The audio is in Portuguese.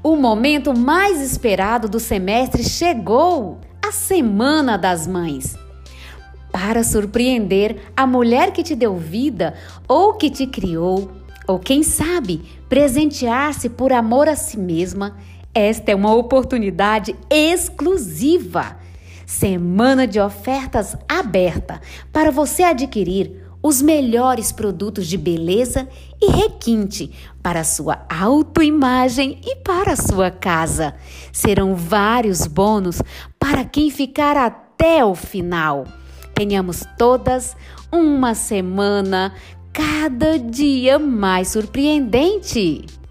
O momento mais esperado do semestre chegou a Semana das Mães. Para surpreender a mulher que te deu vida ou que te criou, ou quem sabe, presentear-se por amor a si mesma, esta é uma oportunidade exclusiva. Semana de ofertas aberta para você adquirir os melhores produtos de beleza e requinte para sua autoimagem e para sua casa. Serão vários bônus para quem ficar até o final. Tenhamos todas uma semana cada dia mais surpreendente.